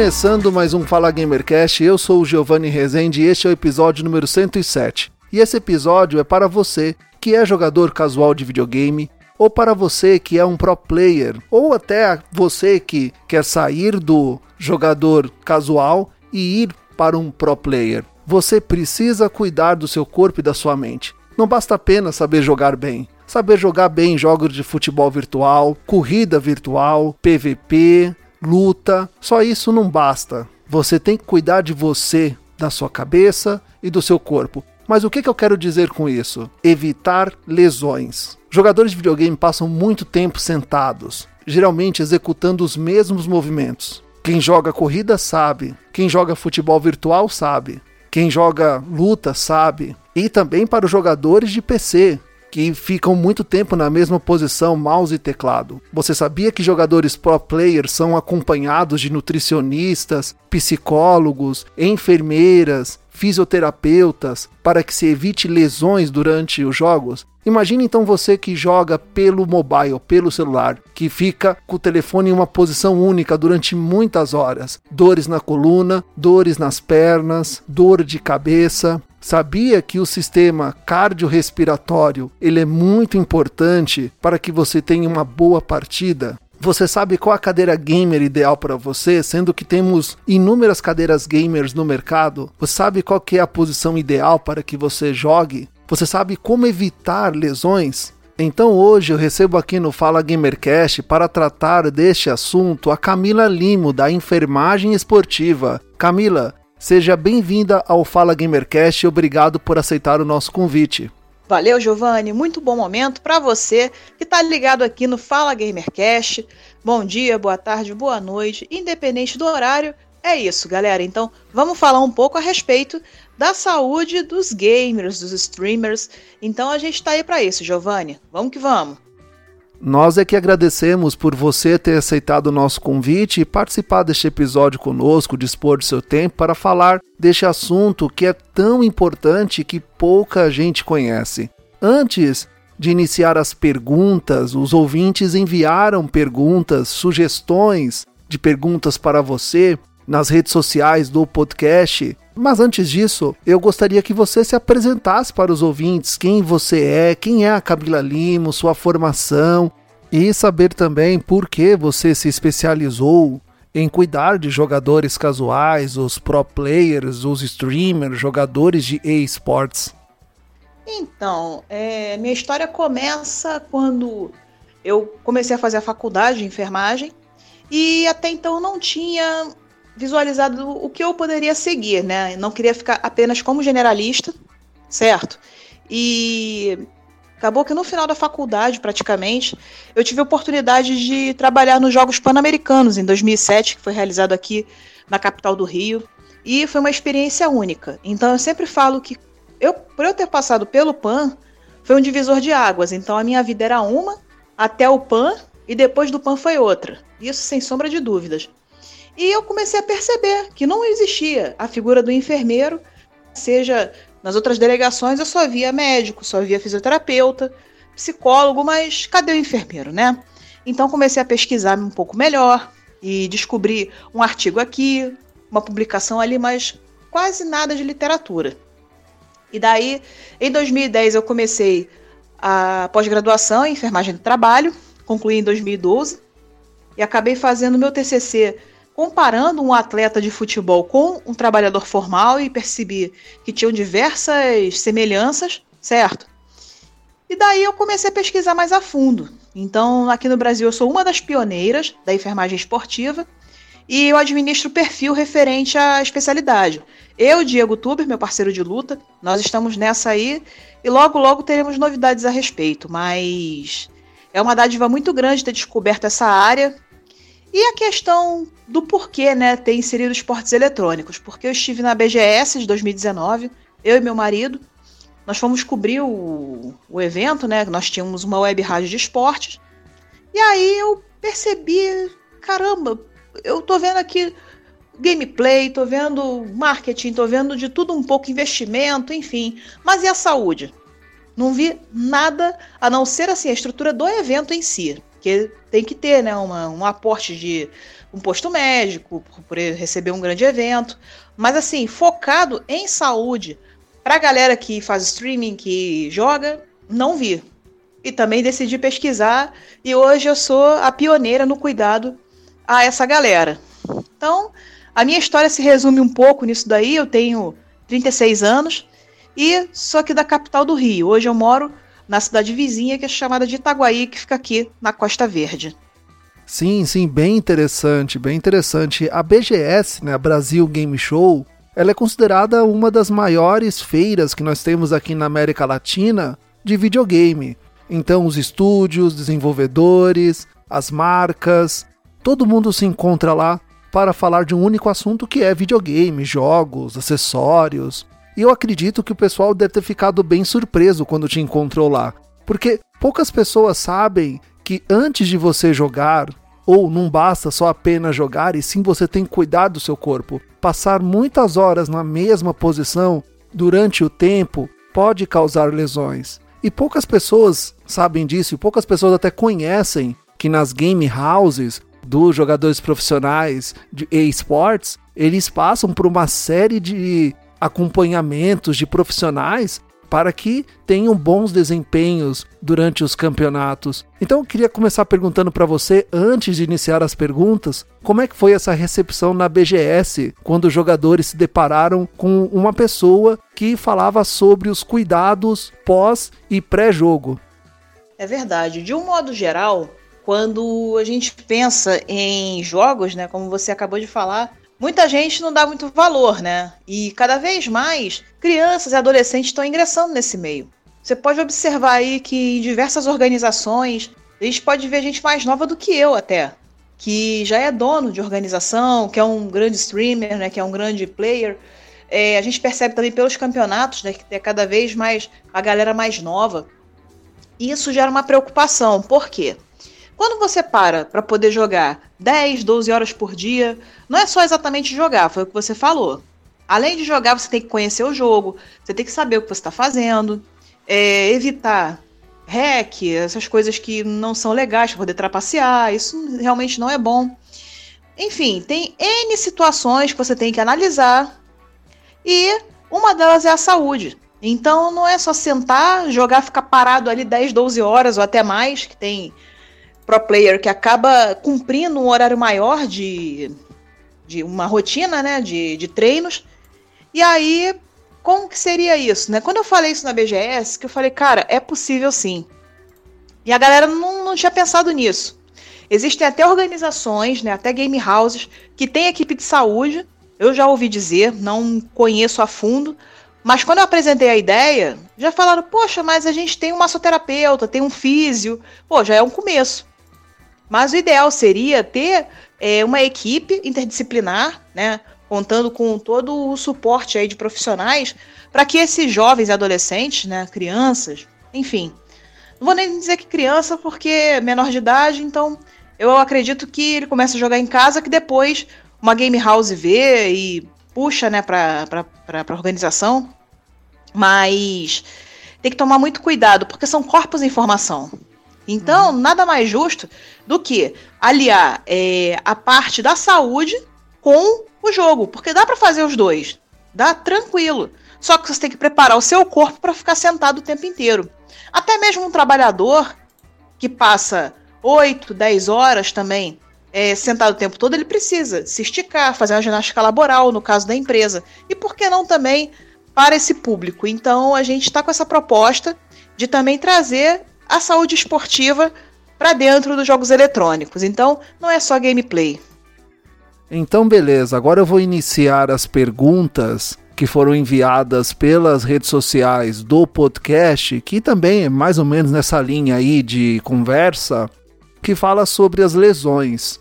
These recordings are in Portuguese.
Começando mais um Fala Gamercast, eu sou o Giovanni Rezende e este é o episódio número 107. E esse episódio é para você que é jogador casual de videogame, ou para você que é um pro player, ou até você que quer sair do jogador casual e ir para um pro player. Você precisa cuidar do seu corpo e da sua mente. Não basta apenas saber jogar bem. Saber jogar bem jogos de futebol virtual, corrida virtual, PVP, luta. Só isso não basta. Você tem que cuidar de você, da sua cabeça e do seu corpo. Mas o que, que eu quero dizer com isso? Evitar lesões. Jogadores de videogame passam muito tempo sentados, geralmente executando os mesmos movimentos. Quem joga corrida sabe, quem joga futebol virtual sabe, quem joga luta sabe. E também para os jogadores de PC, que ficam muito tempo na mesma posição, mouse e teclado. Você sabia que jogadores pro players são acompanhados de nutricionistas, psicólogos, enfermeiras, fisioterapeutas para que se evite lesões durante os jogos? Imagine então você que joga pelo mobile, pelo celular, que fica com o telefone em uma posição única durante muitas horas. Dores na coluna, dores nas pernas, dor de cabeça. Sabia que o sistema cardiorrespiratório ele é muito importante para que você tenha uma boa partida? Você sabe qual a cadeira gamer ideal para você, sendo que temos inúmeras cadeiras gamers no mercado? Você sabe qual que é a posição ideal para que você jogue? Você sabe como evitar lesões? Então hoje eu recebo aqui no Fala Gamercast para tratar deste assunto a Camila Limo da Enfermagem Esportiva. Camila, Seja bem-vinda ao Fala Gamercast e obrigado por aceitar o nosso convite. Valeu, Giovanni. Muito bom momento para você que está ligado aqui no Fala Gamercast. Bom dia, boa tarde, boa noite, independente do horário. É isso, galera. Então, vamos falar um pouco a respeito da saúde dos gamers, dos streamers. Então, a gente está aí para isso, Giovanni. Vamos que vamos. Nós é que agradecemos por você ter aceitado o nosso convite e participar deste episódio conosco, dispor do seu tempo para falar deste assunto que é tão importante que pouca gente conhece. Antes de iniciar as perguntas, os ouvintes enviaram perguntas, sugestões de perguntas para você nas redes sociais do podcast. Mas antes disso, eu gostaria que você se apresentasse para os ouvintes quem você é, quem é a Camila Limo, sua formação e saber também por que você se especializou em cuidar de jogadores casuais, os pro players, os streamers, jogadores de esports. Então, é, minha história começa quando eu comecei a fazer a faculdade de enfermagem e até então não tinha visualizado o que eu poderia seguir, né? Não queria ficar apenas como generalista, certo? E acabou que no final da faculdade, praticamente, eu tive a oportunidade de trabalhar nos Jogos Pan-Americanos em 2007, que foi realizado aqui na capital do Rio, e foi uma experiência única. Então eu sempre falo que eu, por eu ter passado pelo PAN, foi um divisor de águas. Então a minha vida era uma até o PAN e depois do PAN foi outra. Isso sem sombra de dúvidas. E eu comecei a perceber que não existia a figura do enfermeiro, seja nas outras delegações eu só via médico, só via fisioterapeuta, psicólogo, mas cadê o enfermeiro, né? Então comecei a pesquisar um pouco melhor e descobri um artigo aqui, uma publicação ali, mas quase nada de literatura. E daí, em 2010, eu comecei a pós-graduação em enfermagem do trabalho, concluí em 2012 e acabei fazendo meu TCC comparando um atleta de futebol com um trabalhador formal e percebi que tinham diversas semelhanças, certo? E daí eu comecei a pesquisar mais a fundo. Então, aqui no Brasil, eu sou uma das pioneiras da enfermagem esportiva e eu administro o perfil referente à especialidade. Eu, Diego Tuber, meu parceiro de luta, nós estamos nessa aí e logo, logo teremos novidades a respeito. Mas é uma dádiva muito grande ter descoberto essa área. E a questão do porquê, né, ter inserido esportes eletrônicos. Porque eu estive na BGS de 2019, eu e meu marido, nós fomos cobrir o, o evento, né? Nós tínhamos uma web rádio de esportes. E aí eu percebi, caramba, eu tô vendo aqui gameplay, tô vendo marketing, tô vendo de tudo um pouco, investimento, enfim. Mas e a saúde? Não vi nada a não ser assim a estrutura do evento em si, que tem que ter, né, uma, um aporte de um posto médico por receber um grande evento, mas assim focado em saúde para a galera que faz streaming, que joga, não vi. E também decidi pesquisar e hoje eu sou a pioneira no cuidado a essa galera. Então, a minha história se resume um pouco nisso daí. Eu tenho 36 anos e sou aqui da capital do Rio. Hoje eu moro na cidade vizinha, que é chamada de Itaguaí, que fica aqui na Costa Verde. Sim, sim, bem interessante, bem interessante. A BGS, né, Brasil Game Show, ela é considerada uma das maiores feiras que nós temos aqui na América Latina de videogame. Então, os estúdios, desenvolvedores, as marcas, todo mundo se encontra lá para falar de um único assunto que é videogame, jogos, acessórios. E eu acredito que o pessoal deve ter ficado bem surpreso quando te encontrou lá, porque poucas pessoas sabem que antes de você jogar, ou não basta só apenas jogar, e sim você tem que cuidar do seu corpo. Passar muitas horas na mesma posição durante o tempo pode causar lesões. E poucas pessoas sabem disso, e poucas pessoas até conhecem que nas game houses dos jogadores profissionais de esportes, eles passam por uma série de acompanhamentos de profissionais para que tenham bons desempenhos durante os campeonatos. Então eu queria começar perguntando para você, antes de iniciar as perguntas, como é que foi essa recepção na BGS, quando os jogadores se depararam com uma pessoa que falava sobre os cuidados pós e pré-jogo? É verdade. De um modo geral, quando a gente pensa em jogos, né, como você acabou de falar, muita gente não dá muito valor, né? E cada vez mais crianças e adolescentes estão ingressando nesse meio. Você pode observar aí que em diversas organizações, a gente pode ver gente mais nova do que eu até, que já é dono de organização, que é um grande streamer, né, que é um grande player. É, a gente percebe também pelos campeonatos, né, que tem cada vez mais a galera mais nova. Isso gera uma preocupação. Por quê? Quando você para para poder jogar 10, 12 horas por dia, não é só exatamente jogar, foi o que você falou. Além de jogar, você tem que conhecer o jogo, você tem que saber o que você está fazendo, é, evitar hack, essas coisas que não são legais para poder trapacear, isso realmente não é bom. Enfim, tem N situações que você tem que analisar e uma delas é a saúde. Então não é só sentar, jogar, ficar parado ali 10, 12 horas ou até mais, que tem pro player que acaba cumprindo um horário maior de, de uma rotina, né, de, de treinos. E aí, como que seria isso, né? Quando eu falei isso na BGS, que eu falei, cara, é possível sim. E a galera não, não tinha pensado nisso. Existem até organizações, né, até game houses, que tem equipe de saúde. Eu já ouvi dizer, não conheço a fundo, mas quando eu apresentei a ideia, já falaram: poxa, mas a gente tem um massoterapeuta, tem um físio. Pô, já é um começo. Mas o ideal seria ter é, uma equipe interdisciplinar, né, contando com todo o suporte aí de profissionais, para que esses jovens e adolescentes, né, crianças, enfim, não vou nem dizer que criança, porque é menor de idade, então eu acredito que ele começa a jogar em casa, que depois uma game house vê e puxa, né, para a organização. Mas tem que tomar muito cuidado, porque são corpos em formação. Então, uhum. nada mais justo do que aliar é, a parte da saúde com o jogo, porque dá para fazer os dois, dá tranquilo. Só que você tem que preparar o seu corpo para ficar sentado o tempo inteiro. Até mesmo um trabalhador que passa 8, 10 horas também é, sentado o tempo todo, ele precisa se esticar, fazer uma ginástica laboral, no caso da empresa. E por que não também para esse público? Então a gente está com essa proposta de também trazer a saúde esportiva para dentro dos jogos eletrônicos. Então, não é só gameplay. Então, beleza. Agora eu vou iniciar as perguntas que foram enviadas pelas redes sociais do podcast, que também é mais ou menos nessa linha aí de conversa, que fala sobre as lesões.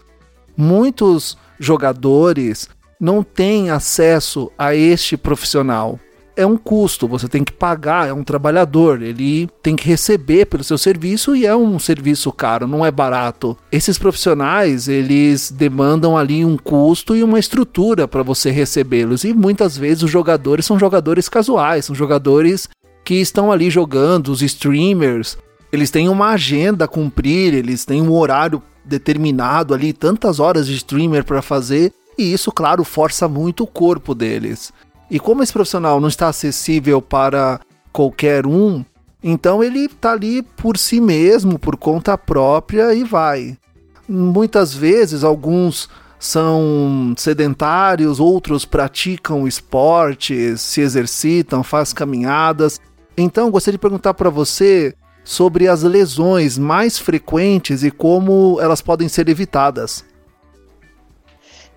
Muitos jogadores não têm acesso a este profissional é um custo, você tem que pagar, é um trabalhador, ele tem que receber pelo seu serviço e é um serviço caro, não é barato. Esses profissionais, eles demandam ali um custo e uma estrutura para você recebê-los e muitas vezes os jogadores são jogadores casuais, são jogadores que estão ali jogando, os streamers, eles têm uma agenda a cumprir, eles têm um horário determinado ali, tantas horas de streamer para fazer, e isso, claro, força muito o corpo deles. E como esse profissional não está acessível para qualquer um, então ele está ali por si mesmo, por conta própria e vai. Muitas vezes alguns são sedentários, outros praticam esportes, se exercitam, fazem caminhadas. Então, gostaria de perguntar para você sobre as lesões mais frequentes e como elas podem ser evitadas.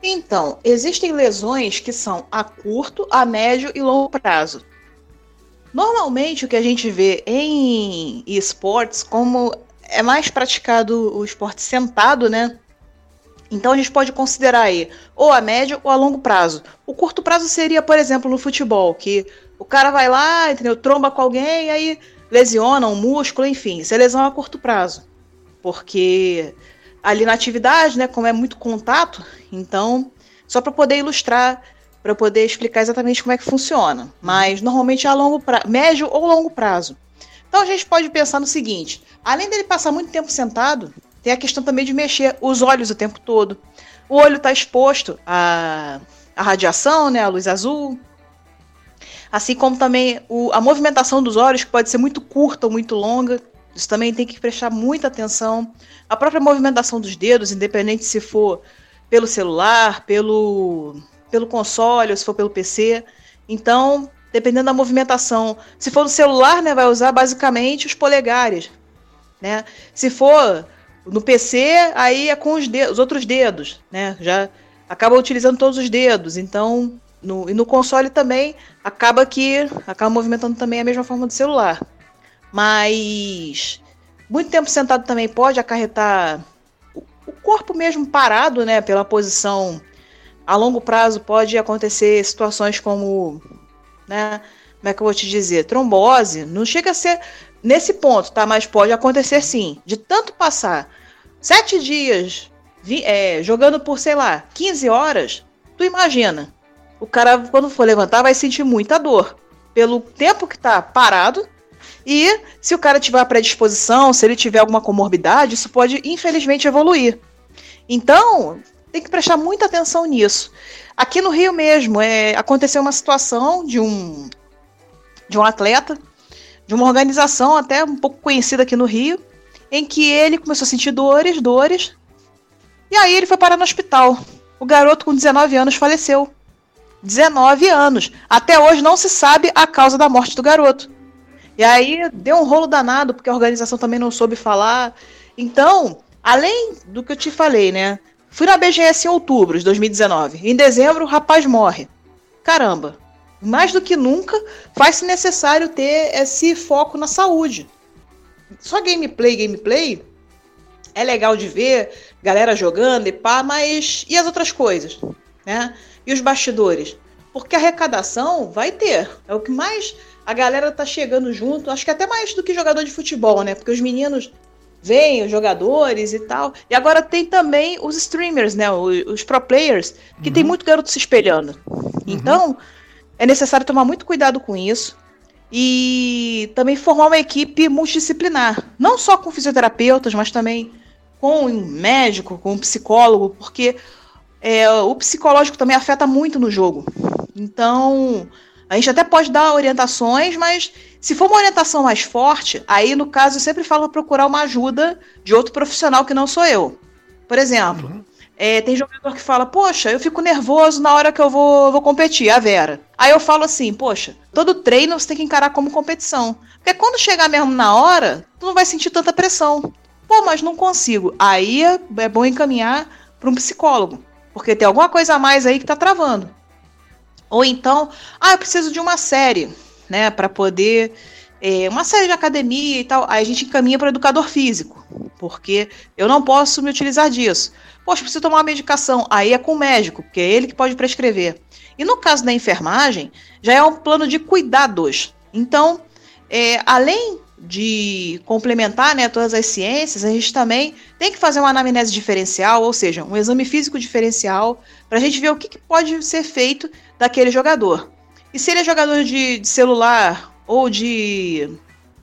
Então, existem lesões que são a curto, a médio e longo prazo. Normalmente, o que a gente vê em esportes, como é mais praticado o esporte sentado, né? Então a gente pode considerar aí ou a médio ou a longo prazo. O curto prazo seria, por exemplo, no futebol, que o cara vai lá, entendeu? Tromba com alguém, aí lesiona um músculo, enfim, isso é lesão a curto prazo. Porque ali na atividade, né, como é muito contato, então, só para poder ilustrar, para poder explicar exatamente como é que funciona. Mas normalmente é a longo prazo, médio ou longo prazo. Então a gente pode pensar no seguinte: além dele passar muito tempo sentado, tem a questão também de mexer os olhos o tempo todo. O olho está exposto à, à radiação, né, à luz azul. Assim como também o, a movimentação dos olhos, que pode ser muito curta ou muito longa. Isso também tem que prestar muita atenção. A própria movimentação dos dedos, independente se for pelo celular, pelo, pelo console ou se for pelo PC. Então, dependendo da movimentação, se for no celular, né, vai usar basicamente os polegares. Né? Se for no PC, aí é com os, dedos, os outros dedos, né? Já acaba utilizando todos os dedos. Então, no, e no console também acaba que acaba movimentando também a mesma forma do celular. Mas muito tempo sentado também pode acarretar o corpo mesmo parado, né, pela posição. A longo prazo pode acontecer situações como, né, como é que eu vou te dizer, trombose, não chega a ser nesse ponto, tá, mas pode acontecer sim, de tanto passar sete dias vi, é, jogando por, sei lá, 15 horas, tu imagina, o cara quando for levantar vai sentir muita dor, pelo tempo que tá parado e se o cara tiver a predisposição, se ele tiver alguma comorbidade, isso pode infelizmente evoluir. Então, tem que prestar muita atenção nisso. Aqui no Rio mesmo, é, aconteceu uma situação de um de um atleta, de uma organização até um pouco conhecida aqui no Rio, em que ele começou a sentir dores, dores, e aí ele foi parar no hospital. O garoto com 19 anos faleceu. 19 anos. Até hoje não se sabe a causa da morte do garoto. E aí deu um rolo danado, porque a organização também não soube falar. Então, além do que eu te falei, né? Fui na BGS em outubro de 2019. Em dezembro, o rapaz morre. Caramba, mais do que nunca faz-se necessário ter esse foco na saúde. Só gameplay, gameplay é legal de ver, galera jogando e pá, mas e as outras coisas, né? E os bastidores? Porque arrecadação vai ter. É o que mais a galera tá chegando junto, acho que até mais do que jogador de futebol, né? Porque os meninos veem os jogadores e tal. E agora tem também os streamers, né? Os, os pro players, que uhum. tem muito garoto se espelhando. Uhum. Então, é necessário tomar muito cuidado com isso. E também formar uma equipe multidisciplinar. Não só com fisioterapeutas, mas também com um médico, com um psicólogo, porque é, o psicológico também afeta muito no jogo. Então, a gente até pode dar orientações, mas se for uma orientação mais forte, aí no caso eu sempre falo procurar uma ajuda de outro profissional que não sou eu. Por exemplo, uhum. é, tem jogador que fala, poxa, eu fico nervoso na hora que eu vou, vou competir, a Vera. Aí eu falo assim, poxa, todo treino você tem que encarar como competição. Porque quando chegar mesmo na hora, tu não vai sentir tanta pressão. Pô, mas não consigo. Aí é, é bom encaminhar para um psicólogo. Porque tem alguma coisa a mais aí que tá travando. Ou então, ah, eu preciso de uma série, né, para poder é, uma série de academia e tal. Aí a gente encaminha para educador físico, porque eu não posso me utilizar disso. Poxa, preciso tomar uma medicação. Aí é com o médico, porque é ele que pode prescrever. E no caso da enfermagem, já é um plano de cuidados. Então, é, além de complementar né, todas as ciências, a gente também tem que fazer uma anamnese diferencial, ou seja, um exame físico diferencial, para a gente ver o que, que, pode ser feito daquele jogador. E se ele é jogador de, de celular ou de,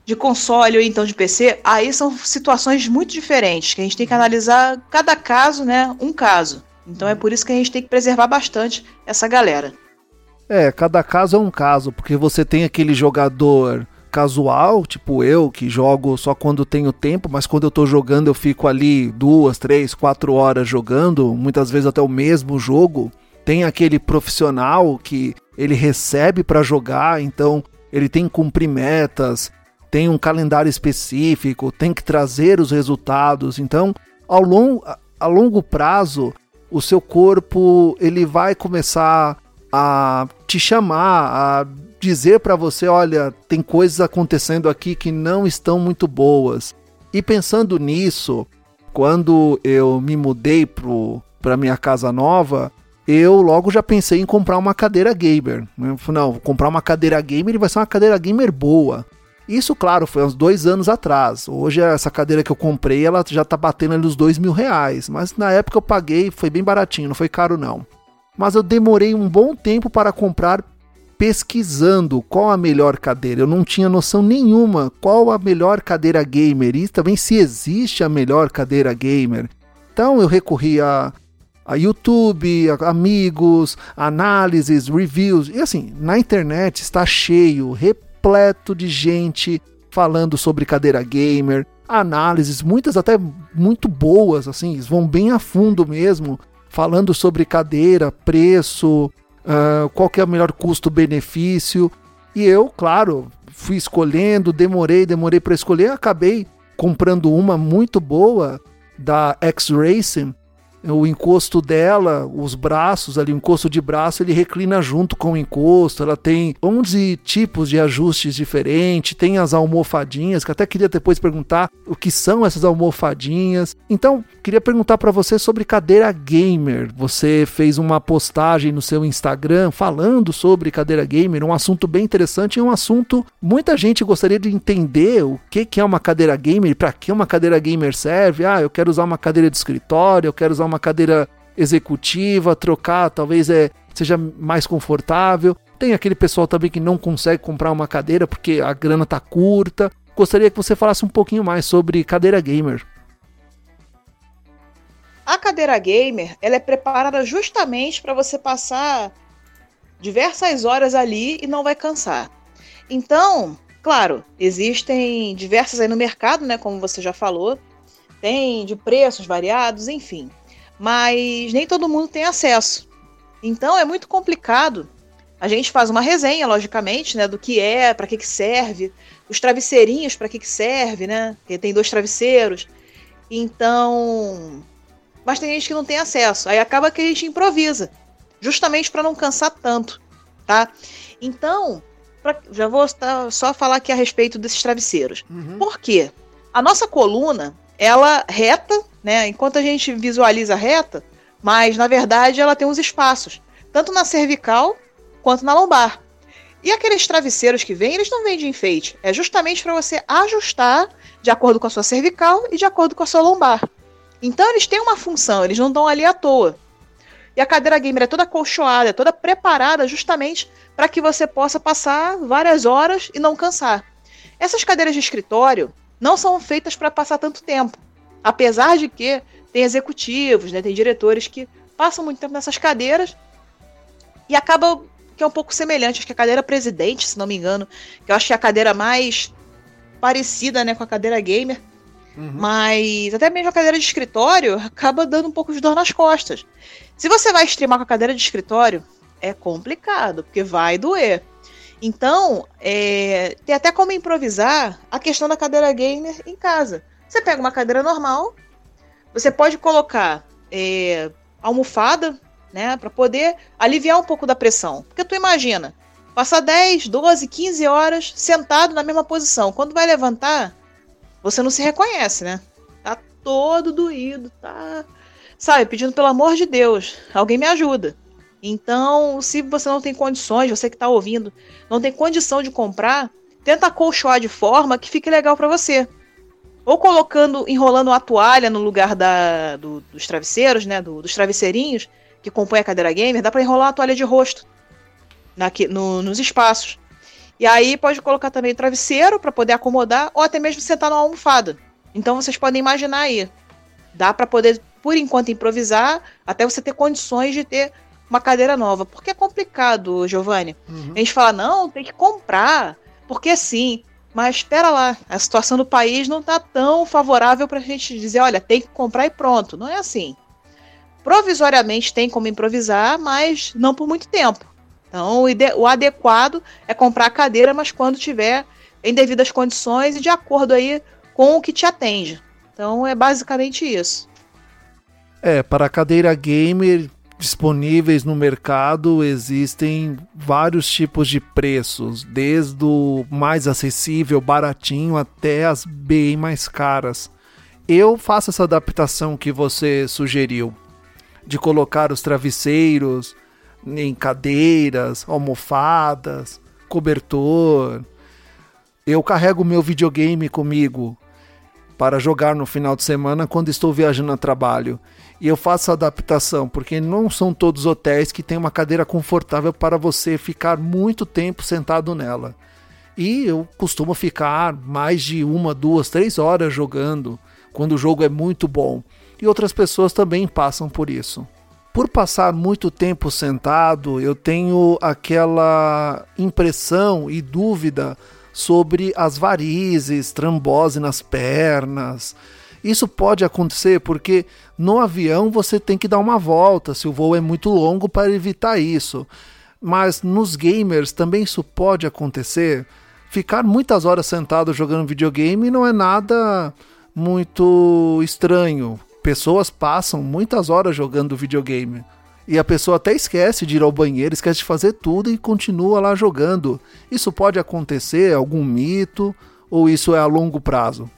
de console ou então de PC, aí são situações muito diferentes, que a gente tem que analisar cada caso, né, um caso. Então é por isso que a gente tem que preservar bastante essa galera. É, cada caso é um caso, porque você tem aquele jogador casual, tipo eu, que jogo só quando tenho tempo, mas quando eu tô jogando eu fico ali duas, três, quatro horas jogando, muitas vezes até o mesmo jogo. Tem aquele profissional que ele recebe para jogar, então ele tem que cumprir metas, tem um calendário específico, tem que trazer os resultados. Então, ao longo, a longo prazo, o seu corpo ele vai começar a te chamar, a dizer para você, olha, tem coisas acontecendo aqui que não estão muito boas. E pensando nisso, quando eu me mudei para minha casa nova, eu logo já pensei em comprar uma cadeira gamer. Eu falei, não, vou comprar uma cadeira gamer e vai ser uma cadeira gamer boa. Isso, claro, foi uns dois anos atrás. Hoje, essa cadeira que eu comprei, ela já tá batendo ali os dois mil reais. Mas na época eu paguei, foi bem baratinho, não foi caro não. Mas eu demorei um bom tempo para comprar pesquisando qual a melhor cadeira. Eu não tinha noção nenhuma qual a melhor cadeira gamer e também se existe a melhor cadeira gamer. Então eu recorri a, a YouTube, a amigos, análises, reviews. E assim, na internet está cheio, repleto de gente falando sobre cadeira gamer, análises, muitas até muito boas, assim, vão bem a fundo mesmo, falando sobre cadeira, preço, uh, qual que é o melhor custo-benefício. E eu, claro, fui escolhendo, demorei, demorei para escolher, acabei comprando uma muito boa da X-Racing, o encosto dela, os braços ali, o encosto de braço, ele reclina junto com o encosto. Ela tem 11 tipos de ajustes diferentes, tem as almofadinhas, que até queria depois perguntar o que são essas almofadinhas. Então, queria perguntar para você sobre cadeira gamer. Você fez uma postagem no seu Instagram falando sobre cadeira gamer, um assunto bem interessante e um assunto muita gente gostaria de entender o que que é uma cadeira gamer, para que uma cadeira gamer serve. Ah, eu quero usar uma cadeira de escritório, eu quero usar uma cadeira executiva, trocar, talvez é, seja mais confortável. Tem aquele pessoal também que não consegue comprar uma cadeira porque a grana tá curta. Gostaria que você falasse um pouquinho mais sobre cadeira gamer. A cadeira gamer, ela é preparada justamente para você passar diversas horas ali e não vai cansar. Então, claro, existem diversas aí no mercado, né, como você já falou, tem de preços variados, enfim mas nem todo mundo tem acesso. Então é muito complicado. A gente faz uma resenha, logicamente, né, do que é, para que, que serve, os travesseirinhos para que, que serve, né? Porque tem dois travesseiros. Então, mas tem gente que não tem acesso. Aí acaba que a gente improvisa, justamente para não cansar tanto, tá? Então, pra, já vou só falar aqui a respeito desses travesseiros. Uhum. Por quê? A nossa coluna, ela reta, né? Enquanto a gente visualiza reta, mas na verdade ela tem uns espaços, tanto na cervical quanto na lombar. E aqueles travesseiros que vêm, eles não vêm de enfeite. É justamente para você ajustar de acordo com a sua cervical e de acordo com a sua lombar. Então eles têm uma função, eles não estão ali à toa. E a cadeira gamer é toda colchoada, é toda preparada justamente para que você possa passar várias horas e não cansar. Essas cadeiras de escritório não são feitas para passar tanto tempo. Apesar de que tem executivos, né, tem diretores que passam muito tempo nessas cadeiras e acaba que é um pouco semelhante. Acho que a cadeira presidente, se não me engano, que eu acho que é a cadeira mais parecida né, com a cadeira gamer. Uhum. Mas até mesmo a cadeira de escritório acaba dando um pouco de dor nas costas. Se você vai streamar com a cadeira de escritório, é complicado, porque vai doer. Então, é, tem até como improvisar a questão da cadeira gamer em casa. Você pega uma cadeira normal, você pode colocar é, almofada né? Para poder aliviar um pouco da pressão. Porque tu imagina, passar 10, 12, 15 horas sentado na mesma posição. Quando vai levantar, você não se reconhece, né? Tá todo doído, tá. Sabe, pedindo pelo amor de Deus, alguém me ajuda. Então, se você não tem condições, você que está ouvindo, não tem condição de comprar, tenta acolchoar de forma que fique legal para você. Ou colocando, enrolando uma toalha no lugar da, do, dos travesseiros, né, do, dos travesseirinhos que compõem a cadeira gamer, dá para enrolar uma toalha de rosto na, no, nos espaços. E aí pode colocar também travesseiro para poder acomodar, ou até mesmo sentar numa almofada. Então vocês podem imaginar aí. Dá para poder, por enquanto, improvisar, até você ter condições de ter uma cadeira nova. Porque é complicado, Giovanni. Uhum. A gente fala, não, tem que comprar, porque sim. Mas espera lá, a situação do país não está tão favorável para a gente dizer, olha, tem que comprar e pronto. Não é assim. Provisoriamente tem como improvisar, mas não por muito tempo. Então, o, adequado é comprar a cadeira, mas quando tiver em devidas condições e de acordo aí com o que te atende. Então, é basicamente isso. É, para a cadeira gamer, disponíveis no mercado existem vários tipos de preços, desde o mais acessível, baratinho, até as bem mais caras. Eu faço essa adaptação que você sugeriu, de colocar os travesseiros em cadeiras, almofadas, cobertor. Eu carrego meu videogame comigo para jogar no final de semana quando estou viajando a trabalho e eu faço a adaptação, porque não são todos hotéis que têm uma cadeira confortável para você ficar muito tempo sentado nela. E eu costumo ficar mais de uma, duas, três horas jogando quando o jogo é muito bom. E outras pessoas também passam por isso. Por passar muito tempo sentado, eu tenho aquela impressão e dúvida sobre as varizes, trombose nas pernas, isso pode acontecer porque no avião você tem que dar uma volta se o voo é muito longo para evitar isso. Mas nos gamers também isso pode acontecer. Ficar muitas horas sentado jogando videogame não é nada muito estranho. Pessoas passam muitas horas jogando videogame. E a pessoa até esquece de ir ao banheiro, esquece de fazer tudo e continua lá jogando. Isso pode acontecer? Algum mito? Ou isso é a longo prazo?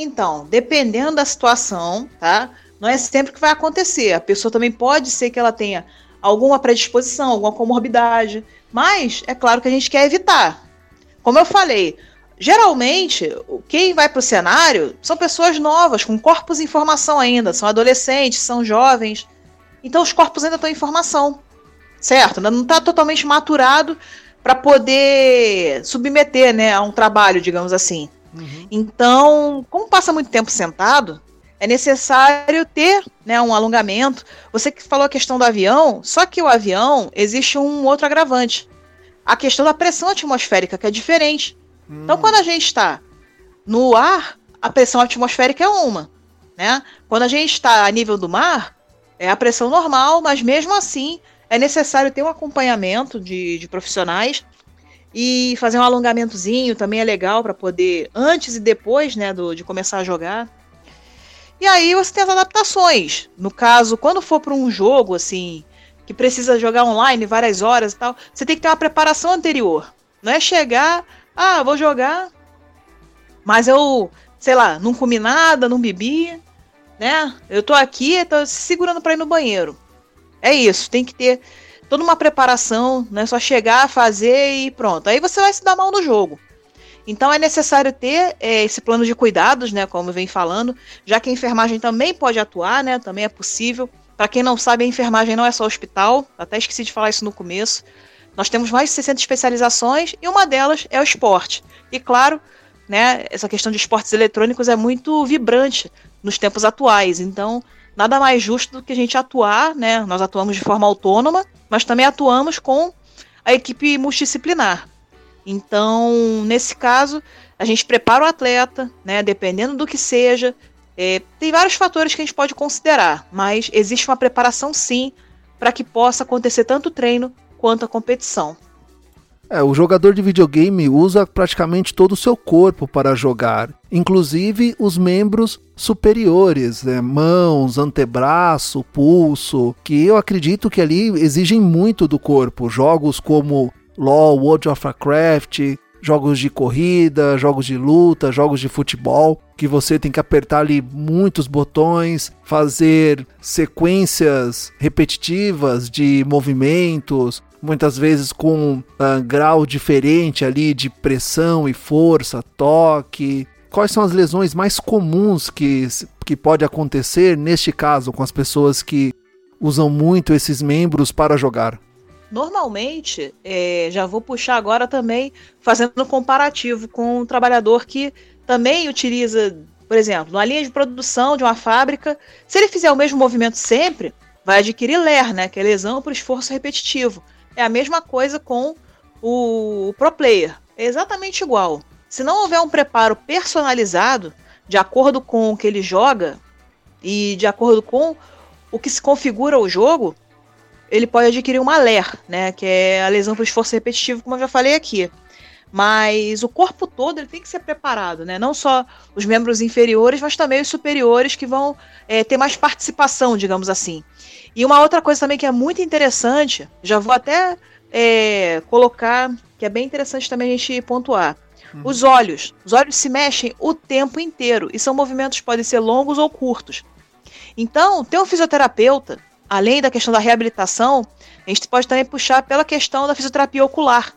Então, dependendo da situação, tá? Não é sempre que vai acontecer. A pessoa também pode ser que ela tenha alguma predisposição, alguma comorbidade, mas é claro que a gente quer evitar. Como eu falei, geralmente quem vai para o cenário são pessoas novas, com corpos em formação ainda, são adolescentes, são jovens. Então os corpos ainda estão em formação, certo? Não está totalmente maturado para poder submeter né, a um trabalho, digamos assim. Uhum. Então, como passa muito tempo sentado, é necessário ter né, um alongamento. Você que falou a questão do avião, só que o avião existe um outro agravante. A questão da pressão atmosférica, que é diferente. Então, hum. Então, quando a gente está no ar, a pressão atmosférica é uma. Né? Quando a gente está a nível do mar, é a pressão normal, mas mesmo assim é necessário ter um acompanhamento de, de profissionais e fazer um alongamentozinho também é legal para poder, antes e depois, né, do, de começar a jogar. E aí você tem as adaptações. No caso, quando for para um jogo, assim, que precisa jogar online várias horas e tal, você tem que ter uma preparação anterior. Não é chegar, ah, vou jogar, mas eu, sei lá, não comi nada, não bebi, né? Eu tô aqui, tô segurando para ir no banheiro. É isso, tem que ter toda uma preparação, não é só chegar, fazer e pronto. Aí você vai se dar mal no jogo. Então é necessário ter é, esse plano de cuidados, né, como vem falando, já que a enfermagem também pode atuar, né, também é possível. Para quem não sabe, a enfermagem não é só hospital, até esqueci de falar isso no começo. Nós temos mais de 60 especializações e uma delas é o esporte. E claro, né, essa questão de esportes eletrônicos é muito vibrante nos tempos atuais. Então, nada mais justo do que a gente atuar, né? Nós atuamos de forma autônoma mas também atuamos com a equipe multidisciplinar. Então, nesse caso, a gente prepara o atleta, né, dependendo do que seja. É, tem vários fatores que a gente pode considerar, mas existe uma preparação sim para que possa acontecer tanto o treino quanto a competição. É, o jogador de videogame usa praticamente todo o seu corpo para jogar, inclusive os membros superiores, né? mãos, antebraço, pulso, que eu acredito que ali exigem muito do corpo. Jogos como LoL, World of Warcraft, jogos de corrida, jogos de luta, jogos de futebol, que você tem que apertar ali muitos botões, fazer sequências repetitivas de movimentos, muitas vezes com um grau diferente ali de pressão e força, toque. Quais são as lesões mais comuns que, que pode acontecer neste caso com as pessoas que usam muito esses membros para jogar? Normalmente, é, já vou puxar agora também, fazendo um comparativo com um trabalhador que também utiliza, por exemplo, numa linha de produção de uma fábrica, se ele fizer o mesmo movimento sempre, vai adquirir LER, né, que é lesão por esforço repetitivo. É a mesma coisa com o Pro Player. É exatamente igual. Se não houver um preparo personalizado, de acordo com o que ele joga e de acordo com o que se configura o jogo, ele pode adquirir uma LER, né, que é a lesão por esforço repetitivo, como eu já falei aqui. Mas o corpo todo ele tem que ser preparado, né? Não só os membros inferiores, mas também os superiores que vão é, ter mais participação, digamos assim. E uma outra coisa também que é muito interessante, já vou até é, colocar, que é bem interessante também a gente pontuar. Uhum. Os olhos. Os olhos se mexem o tempo inteiro e são movimentos que podem ser longos ou curtos. Então, ter um fisioterapeuta, além da questão da reabilitação, a gente pode também puxar pela questão da fisioterapia ocular.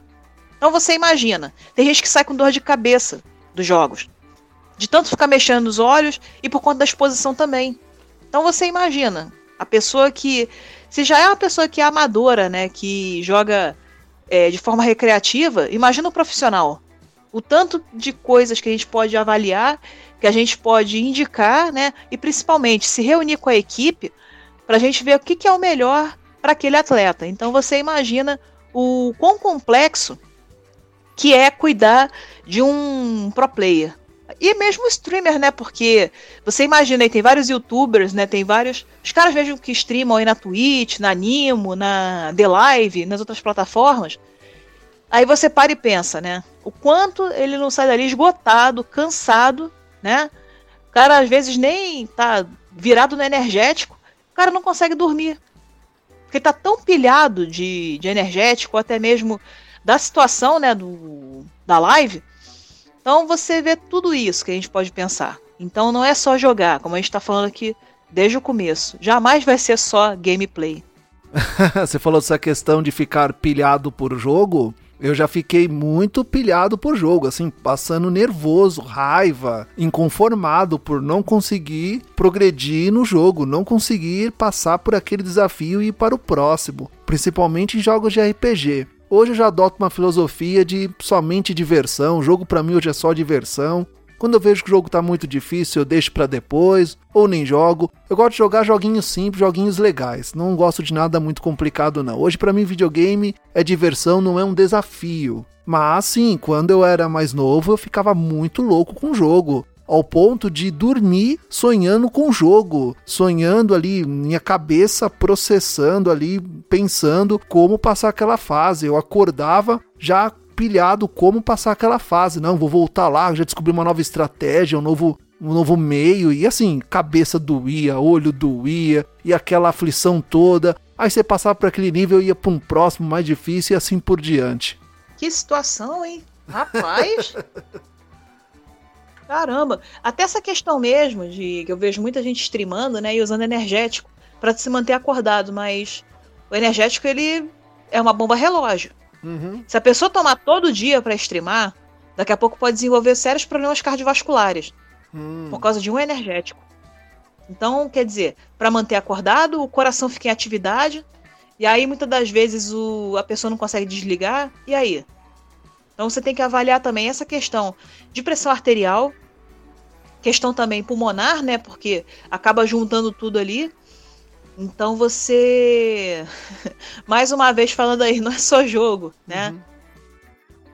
Então você imagina, tem gente que sai com dor de cabeça dos jogos, de tanto ficar mexendo nos olhos e por conta da exposição também. Então você imagina, a pessoa que. Se já é uma pessoa que é amadora, né? Que joga é, de forma recreativa, imagina o profissional. O tanto de coisas que a gente pode avaliar, que a gente pode indicar, né? E principalmente se reunir com a equipe para a gente ver o que, que é o melhor para aquele atleta. Então você imagina o quão complexo que é cuidar de um pro player. E mesmo streamer, né? Porque você imagina aí, tem vários youtubers, né? Tem vários. Os caras mesmo que streamam aí na Twitch, na Nimo, na The Live, nas outras plataformas. Aí você para e pensa, né? O quanto ele não sai dali esgotado, cansado, né? O cara às vezes nem tá virado no energético, o cara não consegue dormir. Porque tá tão pilhado de, de energético, até mesmo da situação, né, do, da live, então você vê tudo isso que a gente pode pensar. Então não é só jogar, como a gente está falando aqui desde o começo. Jamais vai ser só gameplay. você falou dessa questão de ficar pilhado por jogo. Eu já fiquei muito pilhado por jogo, assim, passando nervoso, raiva, inconformado por não conseguir progredir no jogo, não conseguir passar por aquele desafio e ir para o próximo, principalmente em jogos de RPG. Hoje eu já adoto uma filosofia de somente diversão. O jogo para mim hoje é só diversão. Quando eu vejo que o jogo tá muito difícil, eu deixo para depois ou nem jogo. Eu gosto de jogar joguinhos simples, joguinhos legais. Não gosto de nada muito complicado não. Hoje para mim videogame é diversão, não é um desafio. Mas sim, quando eu era mais novo, eu ficava muito louco com o jogo ao ponto de dormir sonhando com o jogo, sonhando ali, minha cabeça processando ali, pensando como passar aquela fase. Eu acordava já pilhado como passar aquela fase. Não, vou voltar lá, já descobri uma nova estratégia, um novo um novo meio, e assim, cabeça doía, olho doía, e aquela aflição toda. Aí você passava para aquele nível e ia para um próximo mais difícil e assim por diante. Que situação, hein? Rapaz! Caramba! Até essa questão mesmo de que eu vejo muita gente streamando, né, e usando energético para se manter acordado, mas o energético ele é uma bomba relógio. Uhum. Se a pessoa tomar todo dia para streamar, daqui a pouco pode desenvolver sérios problemas cardiovasculares hum. por causa de um energético. Então, quer dizer, para manter acordado, o coração fica em atividade, e aí muitas das vezes o, a pessoa não consegue desligar, e aí? Então você tem que avaliar também essa questão de pressão arterial, questão também pulmonar, né? Porque acaba juntando tudo ali. Então você, mais uma vez falando aí, não é só jogo, né? Uhum.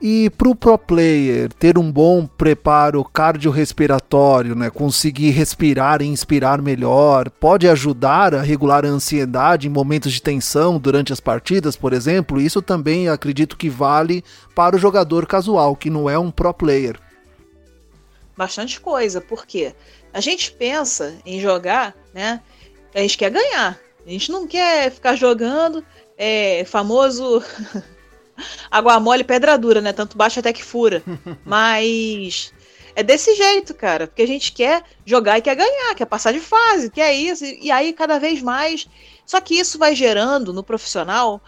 E para o pro player ter um bom preparo cardiorrespiratório, né, conseguir respirar e inspirar melhor, pode ajudar a regular a ansiedade em momentos de tensão durante as partidas, por exemplo. Isso também acredito que vale para o jogador casual, que não é um pro player. Bastante coisa, porque a gente pensa em jogar, né? A gente quer ganhar. A gente não quer ficar jogando é, famoso água mole, pedra dura, né? Tanto baixa até que fura. Mas é desse jeito, cara. Porque a gente quer jogar e quer ganhar, quer passar de fase, quer isso. E aí, cada vez mais. Só que isso vai gerando no profissional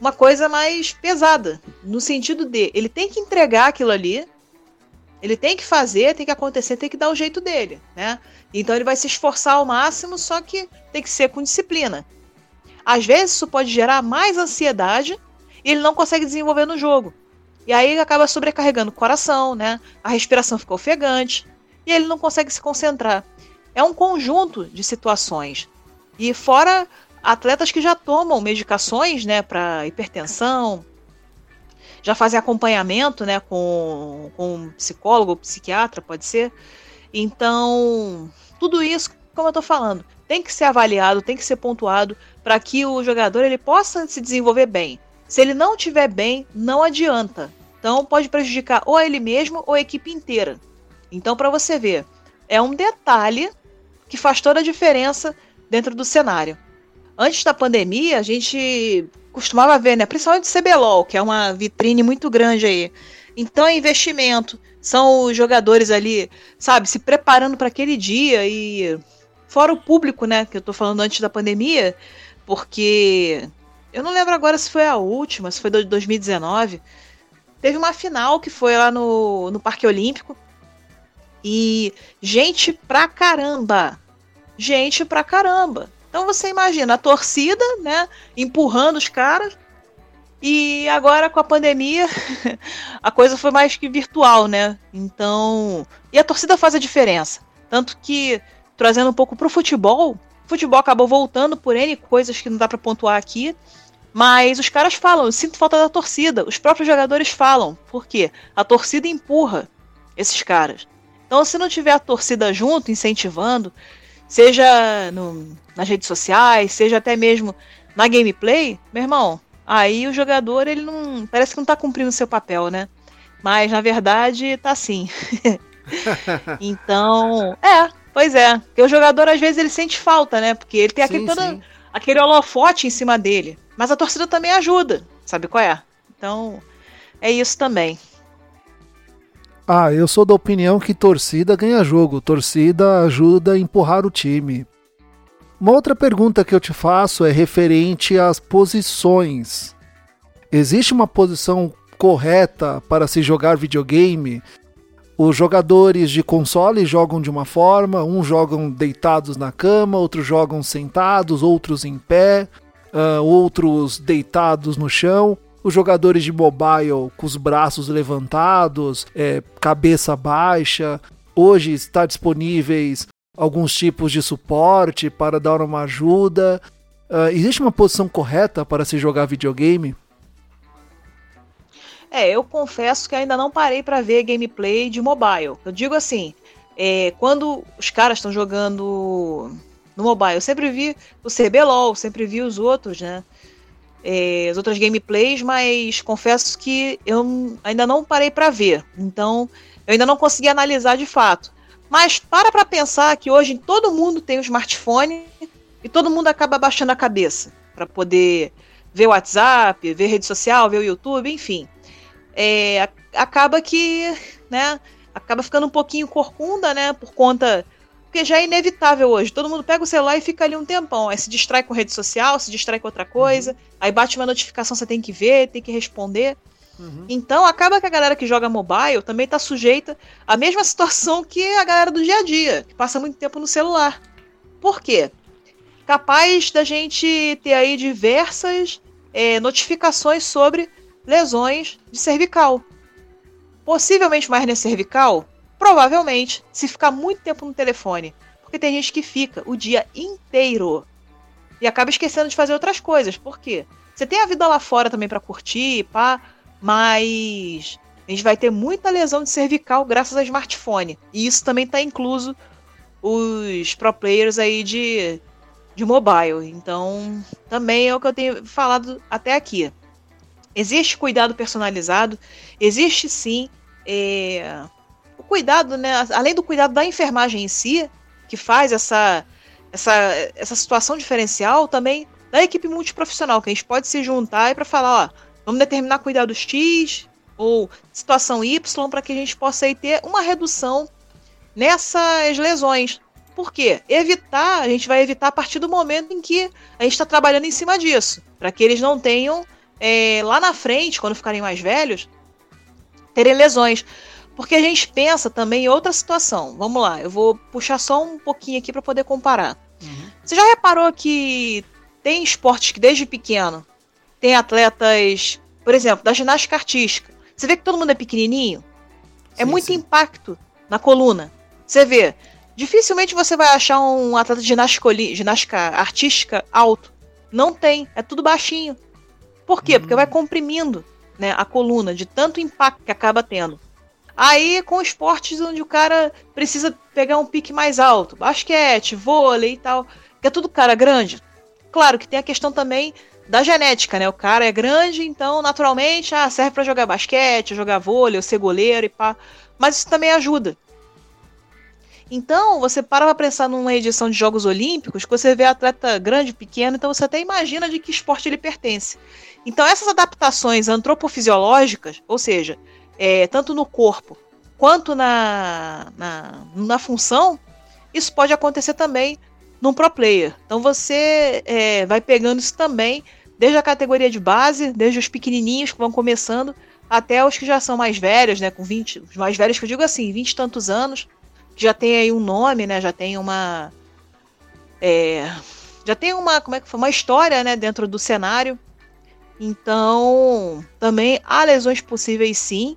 uma coisa mais pesada. No sentido de ele tem que entregar aquilo ali. Ele tem que fazer, tem que acontecer, tem que dar o jeito dele, né? Então ele vai se esforçar ao máximo, só que tem que ser com disciplina. Às vezes isso pode gerar mais ansiedade e ele não consegue desenvolver no jogo. E aí ele acaba sobrecarregando o coração, né? A respiração fica ofegante e ele não consegue se concentrar. É um conjunto de situações. E fora atletas que já tomam medicações, né, para hipertensão, já fazem acompanhamento, né, com, com um psicólogo, psiquiatra, pode ser. Então, tudo isso, como eu estou falando, tem que ser avaliado, tem que ser pontuado para que o jogador ele possa se desenvolver bem. Se ele não estiver bem, não adianta. Então pode prejudicar ou ele mesmo ou a equipe inteira. Então para você ver, é um detalhe que faz toda a diferença dentro do cenário. Antes da pandemia, a gente costumava ver, né, principalmente o CBLOL, que é uma vitrine muito grande aí. Então é investimento, são os jogadores ali, sabe, se preparando para aquele dia e fora o público, né, que eu tô falando antes da pandemia, porque eu não lembro agora se foi a última, se foi de 2019. Teve uma final que foi lá no, no Parque Olímpico. E gente pra caramba. Gente pra caramba. Então você imagina a torcida, né, empurrando os caras. E agora com a pandemia, a coisa foi mais que virtual, né? Então, e a torcida faz a diferença. Tanto que trazendo um pouco pro futebol, o futebol acabou voltando por N coisas que não dá para pontuar aqui. Mas os caras falam, eu sinto falta da torcida. Os próprios jogadores falam. Por quê? A torcida empurra esses caras. Então, se não tiver a torcida junto, incentivando, seja no, nas redes sociais, seja até mesmo na gameplay, meu irmão, aí o jogador ele não parece que não tá cumprindo o seu papel, né? Mas na verdade tá sim. então, é, pois é. Porque o jogador às vezes ele sente falta, né? Porque ele tem aquele todo, aquele holofote em cima dele. Mas a torcida também ajuda, sabe qual é? Então, é isso também. Ah, eu sou da opinião que torcida ganha jogo, torcida ajuda a empurrar o time. Uma outra pergunta que eu te faço é referente às posições. Existe uma posição correta para se jogar videogame? Os jogadores de console jogam de uma forma, uns jogam deitados na cama, outros jogam sentados, outros em pé uh, outros deitados no chão, os jogadores de mobile com os braços levantados, é, cabeça baixa. Hoje está disponíveis alguns tipos de suporte para dar uma ajuda. Uh, existe uma posição correta para se jogar videogame? É, eu confesso que ainda não parei para ver gameplay de mobile. Eu digo assim, é, quando os caras estão jogando no mobile. Eu sempre vi o CBLOL, sempre vi os outros, né? É, as outras gameplays, mas confesso que eu ainda não parei para ver. Então, eu ainda não consegui analisar de fato. Mas para para pensar que hoje todo mundo tem um smartphone e todo mundo acaba baixando a cabeça para poder ver o WhatsApp, ver rede social, ver o YouTube, enfim. É, acaba que, né, acaba ficando um pouquinho corcunda, né, por conta porque já é inevitável hoje. Todo mundo pega o celular e fica ali um tempão. Aí se distrai com rede social, se distrai com outra coisa. Uhum. Aí bate uma notificação, você tem que ver, tem que responder. Uhum. Então acaba que a galera que joga mobile também está sujeita à mesma situação que a galera do dia a dia, que passa muito tempo no celular. Por quê? Capaz da gente ter aí diversas é, notificações sobre lesões de cervical. Possivelmente uma hernia cervical Provavelmente, se ficar muito tempo no telefone. Porque tem gente que fica o dia inteiro e acaba esquecendo de fazer outras coisas. Por quê? Você tem a vida lá fora também para curtir, pá, mas a gente vai ter muita lesão de cervical graças ao smartphone. E isso também está incluso os pro players aí de, de mobile. Então, também é o que eu tenho falado até aqui. Existe cuidado personalizado, existe sim é, o cuidado, né? Além do cuidado da enfermagem em si, que faz essa, essa, essa situação diferencial, também da equipe multiprofissional, que a gente pode se juntar e para falar, ó, vamos determinar cuidados X ou situação Y para que a gente possa aí ter uma redução nessas lesões. Por quê? Evitar, a gente vai evitar a partir do momento em que a gente está trabalhando em cima disso, para que eles não tenham é, lá na frente, quando ficarem mais velhos, terem lesões. Porque a gente pensa também em outra situação. Vamos lá, eu vou puxar só um pouquinho aqui para poder comparar. Uhum. Você já reparou que tem esportes que desde pequeno tem atletas, por exemplo, da ginástica artística. Você vê que todo mundo é pequenininho? É sim, é muito sim. impacto na coluna. Você vê, dificilmente você vai achar um atleta de ginástica, ginástica artística alto. Não tem, é tudo baixinho. Por quê? Porque vai hum. comprimindo né, a coluna de tanto impacto que acaba tendo. Aí, com esportes onde o cara precisa pegar um pique mais alto, basquete, vôlei e tal, que é tudo cara grande. Claro que tem a questão também da genética, né? O cara é grande, então naturalmente ah, serve para jogar basquete, jogar vôlei, ou ser goleiro e pá. Mas isso também ajuda. Então, você para pra pensar numa edição de Jogos Olímpicos, que você vê atleta grande, pequeno, então você até imagina de que esporte ele pertence. Então, essas adaptações antropofisiológicas, ou seja, é, tanto no corpo quanto na, na, na função, isso pode acontecer também num pro player. Então, você é, vai pegando isso também, desde a categoria de base, desde os pequenininhos que vão começando, até os que já são mais velhos, né, com 20, os mais velhos que eu digo assim, 20 e tantos anos, já tem aí um nome, né? Já tem uma. É, já tem uma, como é que foi? Uma história, né, dentro do cenário. Então, também há lesões possíveis sim,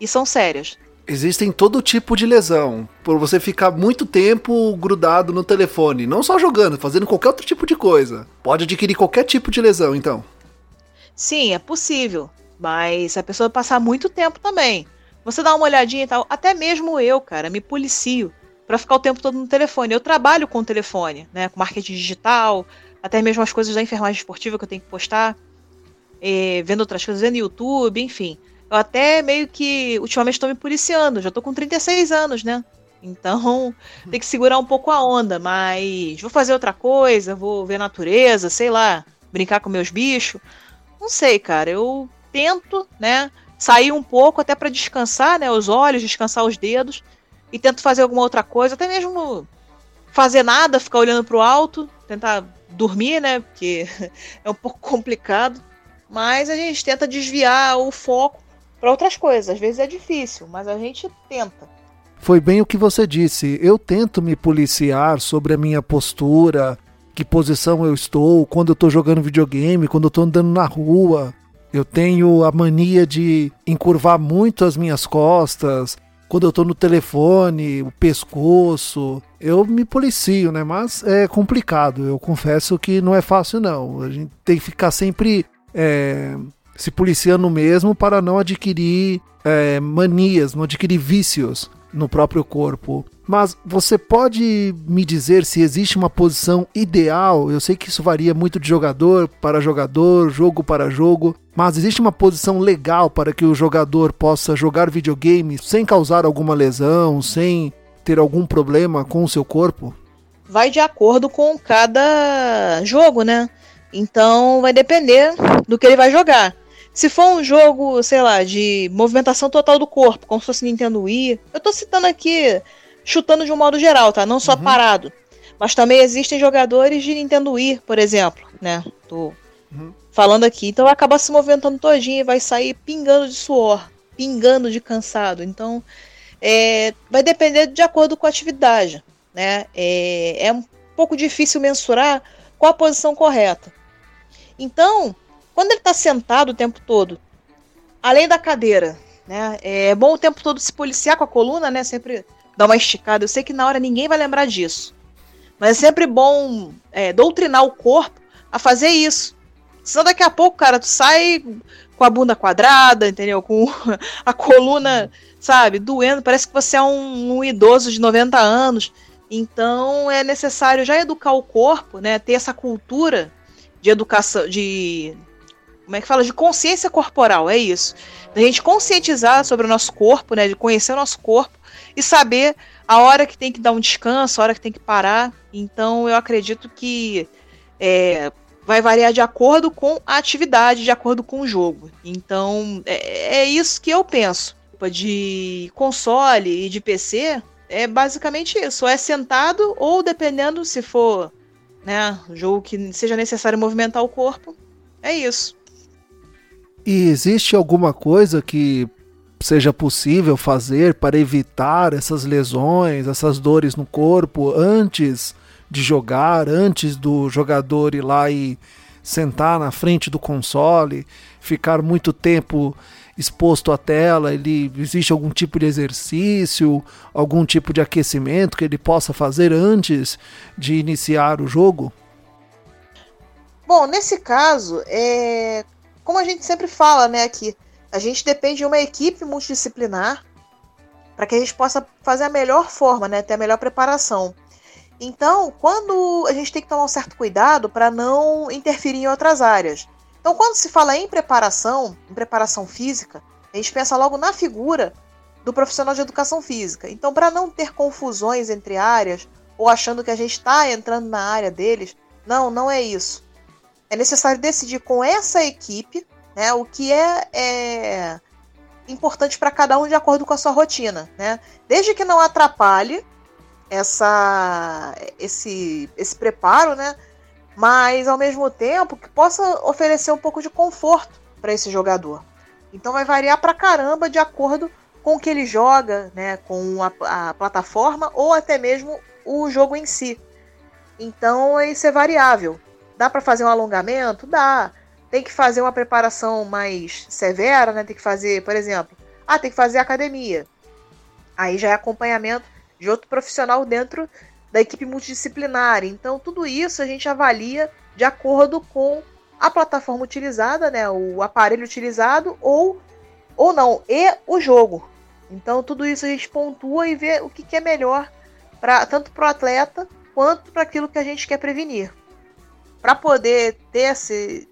e são sérias. Existem todo tipo de lesão, por você ficar muito tempo grudado no telefone, não só jogando, fazendo qualquer outro tipo de coisa. Pode adquirir qualquer tipo de lesão, então. Sim, é possível, mas a pessoa passar muito tempo também. Você dá uma olhadinha e tal. Até mesmo eu, cara, me policio para ficar o tempo todo no telefone. Eu trabalho com telefone, né? Com marketing digital, até mesmo as coisas da enfermagem esportiva que eu tenho que postar, eh, vendo outras coisas, vendo YouTube, enfim. Eu até meio que ultimamente estou me policiando. Já tô com 36 anos, né? Então, tem que segurar um pouco a onda, mas vou fazer outra coisa, vou ver a natureza, sei lá, brincar com meus bichos. Não sei, cara. Eu tento, né? Sair um pouco até para descansar, né, os olhos, descansar os dedos e tento fazer alguma outra coisa, até mesmo fazer nada, ficar olhando para o alto, tentar dormir, né, porque é um pouco complicado, mas a gente tenta desviar o foco para outras coisas. Às vezes é difícil, mas a gente tenta. Foi bem o que você disse. Eu tento me policiar sobre a minha postura, que posição eu estou, quando eu estou jogando videogame, quando eu estou andando na rua. Eu tenho a mania de encurvar muito as minhas costas. Quando eu tô no telefone, o pescoço, eu me policio, né? Mas é complicado. Eu confesso que não é fácil, não. A gente tem que ficar sempre é, se policiando mesmo para não adquirir é, manias, não adquirir vícios no próprio corpo. Mas você pode me dizer se existe uma posição ideal? Eu sei que isso varia muito de jogador para jogador, jogo para jogo, mas existe uma posição legal para que o jogador possa jogar videogame sem causar alguma lesão, sem ter algum problema com o seu corpo? Vai de acordo com cada jogo, né? Então vai depender do que ele vai jogar. Se for um jogo, sei lá, de movimentação total do corpo, como se fosse Nintendo Wii, eu tô citando aqui, chutando de um modo geral, tá? Não só uhum. parado. Mas também existem jogadores de Nintendo Wii, por exemplo, né? Tô uhum. falando aqui. Então vai acabar se movimentando todinho e vai sair pingando de suor, pingando de cansado. Então é, vai depender de acordo com a atividade, né? É, é um pouco difícil mensurar qual a posição correta. Então, quando ele está sentado o tempo todo, além da cadeira, né? É bom o tempo todo se policiar com a coluna, né? Sempre dar uma esticada. Eu sei que na hora ninguém vai lembrar disso. Mas é sempre bom é, doutrinar o corpo a fazer isso. Senão daqui a pouco, cara, tu sai com a bunda quadrada, entendeu? Com a coluna, sabe, doendo. Parece que você é um, um idoso de 90 anos. Então é necessário já educar o corpo, né? Ter essa cultura de educação, de como é que fala? De consciência corporal, é isso. Da gente conscientizar sobre o nosso corpo, né? De conhecer o nosso corpo e saber a hora que tem que dar um descanso, a hora que tem que parar. Então eu acredito que é, vai variar de acordo com a atividade, de acordo com o jogo. Então, é, é isso que eu penso. De console e de PC, é basicamente isso. Ou é sentado, ou dependendo se for né, jogo que seja necessário movimentar o corpo, é isso. E existe alguma coisa que seja possível fazer para evitar essas lesões, essas dores no corpo antes de jogar, antes do jogador ir lá e sentar na frente do console, ficar muito tempo exposto à tela, ele existe algum tipo de exercício, algum tipo de aquecimento que ele possa fazer antes de iniciar o jogo? Bom, nesse caso, é como a gente sempre fala, né, aqui, a gente depende de uma equipe multidisciplinar para que a gente possa fazer a melhor forma, né, ter a melhor preparação. Então, quando a gente tem que tomar um certo cuidado para não interferir em outras áreas. Então, quando se fala em preparação, em preparação física, a gente pensa logo na figura do profissional de educação física. Então, para não ter confusões entre áreas ou achando que a gente está entrando na área deles, não, não é isso. É necessário decidir com essa equipe né, o que é, é importante para cada um de acordo com a sua rotina. Né? Desde que não atrapalhe essa esse esse preparo, né? Mas ao mesmo tempo que possa oferecer um pouco de conforto para esse jogador. Então vai variar para caramba de acordo com o que ele joga, né? Com a, a plataforma ou até mesmo o jogo em si. Então isso é variável. Dá para fazer um alongamento? Dá. Tem que fazer uma preparação mais severa, né? Tem que fazer, por exemplo, ah, tem que fazer academia. Aí já é acompanhamento de outro profissional dentro da equipe multidisciplinar. Então, tudo isso a gente avalia de acordo com a plataforma utilizada, né, o aparelho utilizado ou, ou não, e o jogo. Então, tudo isso a gente pontua e vê o que, que é melhor para tanto para o atleta quanto para aquilo que a gente quer prevenir. Para poder ter esse,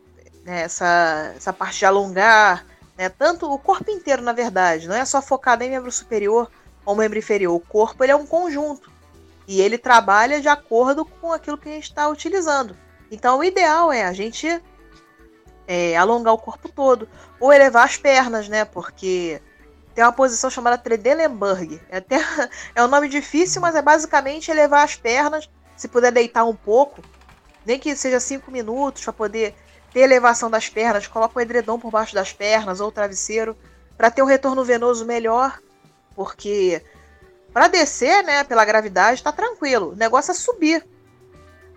né, essa, essa parte de alongar, né, tanto o corpo inteiro, na verdade, não é só focado em membro superior, ou membro inferior. O corpo ele é um conjunto e ele trabalha de acordo com aquilo que a gente está utilizando. Então, o ideal é a gente é, alongar o corpo todo ou elevar as pernas, né? Porque tem uma posição chamada Tredelenburg. É, até, é um nome difícil, mas é basicamente elevar as pernas. Se puder deitar um pouco, nem que seja cinco minutos para poder ter elevação das pernas, coloca o edredom por baixo das pernas ou o travesseiro para ter um retorno venoso melhor porque para descer, né, pela gravidade, tá tranquilo. O negócio é subir.